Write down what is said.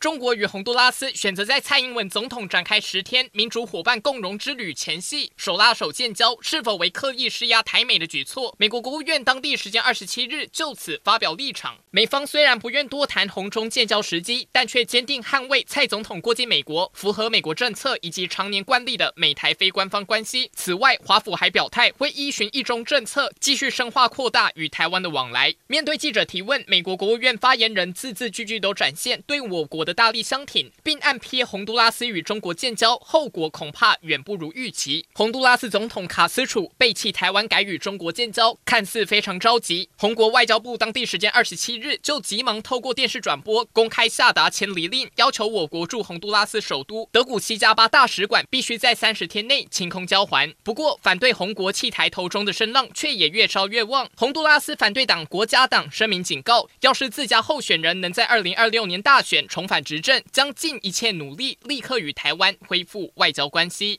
中国与洪都拉斯选择在蔡英文总统展开十天民主伙伴共荣之旅前夕手拉手建交，是否为刻意施压台美的举措？美国国务院当地时间二十七日就此发表立场。美方虽然不愿多谈洪中建交时机，但却坚定捍卫蔡总统过境美国符合美国政策以及常年惯例的美台非官方关系。此外，华府还表态会依循一中政策，继续深化扩大与台湾的往来。面对记者提问，美国国务院发言人字字句句都展现对我国的。大力相挺，并暗批洪都拉斯与中国建交后果恐怕远不如预期。洪都拉斯总统卡斯楚背弃台湾改与中国建交，看似非常着急。洪国外交部当地时间二十七日就急忙透过电视转播公开下达迁离令，要求我国驻洪都拉斯首都德古西加巴大使馆必须在三十天内清空交还。不过，反对洪国弃台投中的声浪却也越烧越旺。洪都拉斯反对党国家党声明警告，要是自家候选人能在二零二六年大选重返执政，将尽一切努力，立刻与台湾恢复外交关系。